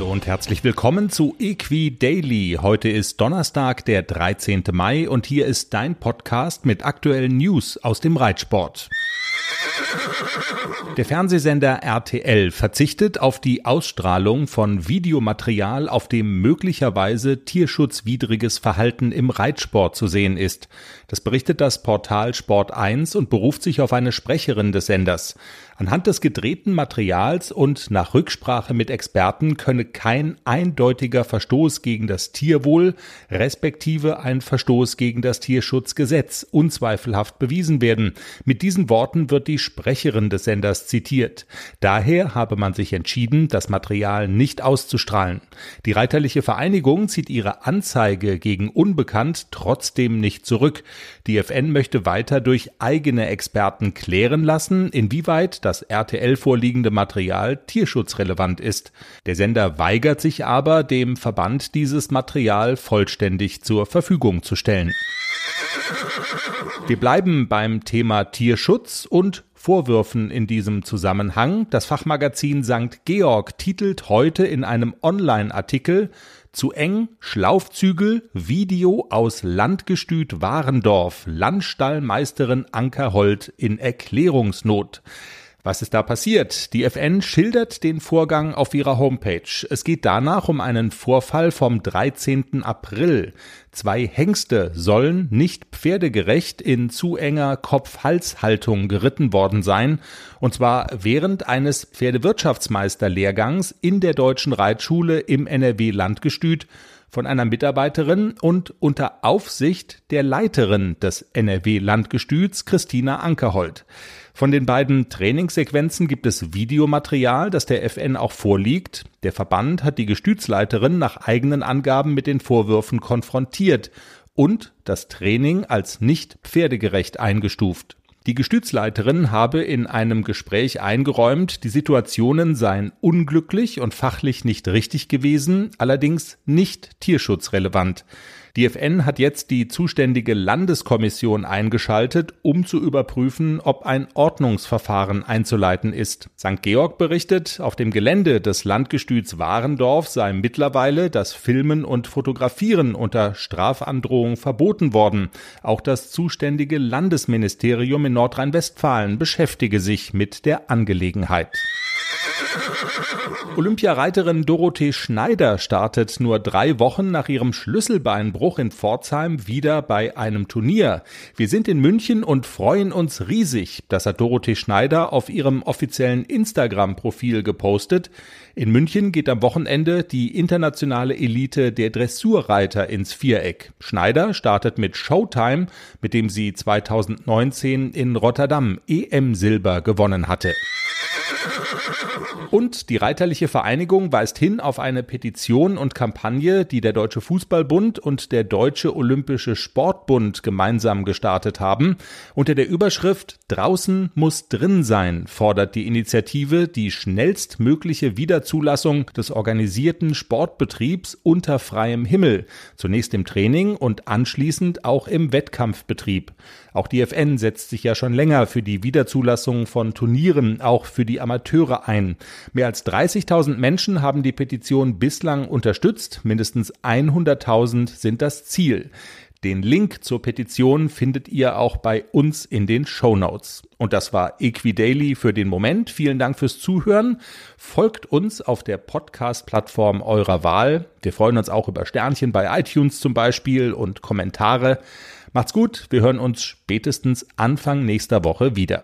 und herzlich willkommen zu Equi Daily. Heute ist Donnerstag, der 13. Mai und hier ist dein Podcast mit aktuellen News aus dem Reitsport. Der Fernsehsender RTL verzichtet auf die Ausstrahlung von Videomaterial, auf dem möglicherweise tierschutzwidriges Verhalten im Reitsport zu sehen ist. Das berichtet das Portal Sport 1 und beruft sich auf eine Sprecherin des Senders. Anhand des gedrehten Materials und nach Rücksprache mit Experten könne kein eindeutiger Verstoß gegen das Tierwohl respektive ein Verstoß gegen das Tierschutzgesetz unzweifelhaft bewiesen werden. Mit diesen Worten wird die Sprecherin des Senders zitiert. Daher habe man sich entschieden, das Material nicht auszustrahlen. Die Reiterliche Vereinigung zieht ihre Anzeige gegen Unbekannt trotzdem nicht zurück. Die FN möchte weiter durch eigene Experten klären lassen, inwieweit das RTL vorliegende Material tierschutzrelevant ist. Der Sender weigert sich aber, dem Verband dieses Material vollständig zur Verfügung zu stellen. Wir bleiben beim Thema Tierschutz und Vorwürfen in diesem Zusammenhang. Das Fachmagazin St. Georg titelt heute in einem Online-Artikel zu eng, Schlaufzügel, Video aus Landgestüt Warendorf, Landstallmeisterin Ankerhold in Erklärungsnot. Was ist da passiert? Die FN schildert den Vorgang auf ihrer Homepage. Es geht danach um einen Vorfall vom 13. April. Zwei Hengste sollen nicht pferdegerecht in zu enger Kopf-Hals-Haltung geritten worden sein, und zwar während eines Pferdewirtschaftsmeisterlehrgangs in der deutschen Reitschule im NRW Landgestüt von einer Mitarbeiterin und unter Aufsicht der Leiterin des NRW Landgestüts Christina Ankerhold. Von den beiden Trainingssequenzen gibt es Videomaterial, das der FN auch vorliegt. Der Verband hat die Gestütsleiterin nach eigenen Angaben mit den Vorwürfen konfrontiert und das Training als nicht pferdegerecht eingestuft. Die Gestütsleiterin habe in einem Gespräch eingeräumt, die Situationen seien unglücklich und fachlich nicht richtig gewesen, allerdings nicht tierschutzrelevant. Die FN hat jetzt die zuständige Landeskommission eingeschaltet, um zu überprüfen, ob ein Ordnungsverfahren einzuleiten ist. St. Georg berichtet, auf dem Gelände des Landgestüts Warendorf sei mittlerweile das Filmen und Fotografieren unter Strafandrohung verboten worden. Auch das zuständige Landesministerium in Nordrhein-Westfalen beschäftige sich mit der Angelegenheit. Olympiareiterin Dorothee Schneider startet nur drei Wochen nach ihrem Schlüsselbeinbruch in Pforzheim wieder bei einem Turnier. Wir sind in München und freuen uns riesig. Das hat Dorothee Schneider auf ihrem offiziellen Instagram-Profil gepostet. In München geht am Wochenende die internationale Elite der Dressurreiter ins Viereck. Schneider startet mit Showtime, mit dem sie 2019 in Rotterdam EM Silber gewonnen hatte. Und die Reiterliche Vereinigung weist hin auf eine Petition und Kampagne, die der Deutsche Fußballbund und der Deutsche Olympische Sportbund gemeinsam gestartet haben. Unter der Überschrift Draußen muss drin sein fordert die Initiative die schnellstmögliche Wiederzulassung des organisierten Sportbetriebs unter freiem Himmel, zunächst im Training und anschließend auch im Wettkampfbetrieb. Auch die FN setzt sich ja schon länger für die Wiederzulassung von Turnieren, auch für die Amateure ein. Mehr als 30.000 Menschen haben die Petition bislang unterstützt, mindestens 100.000 sind das Ziel. Den Link zur Petition findet ihr auch bei uns in den Show. Und das war Equidaily für den Moment. Vielen Dank fürs Zuhören. Folgt uns auf der Podcast-Plattform eurer Wahl. Wir freuen uns auch über Sternchen bei iTunes zum Beispiel und Kommentare. Macht's gut. Wir hören uns spätestens Anfang nächster Woche wieder.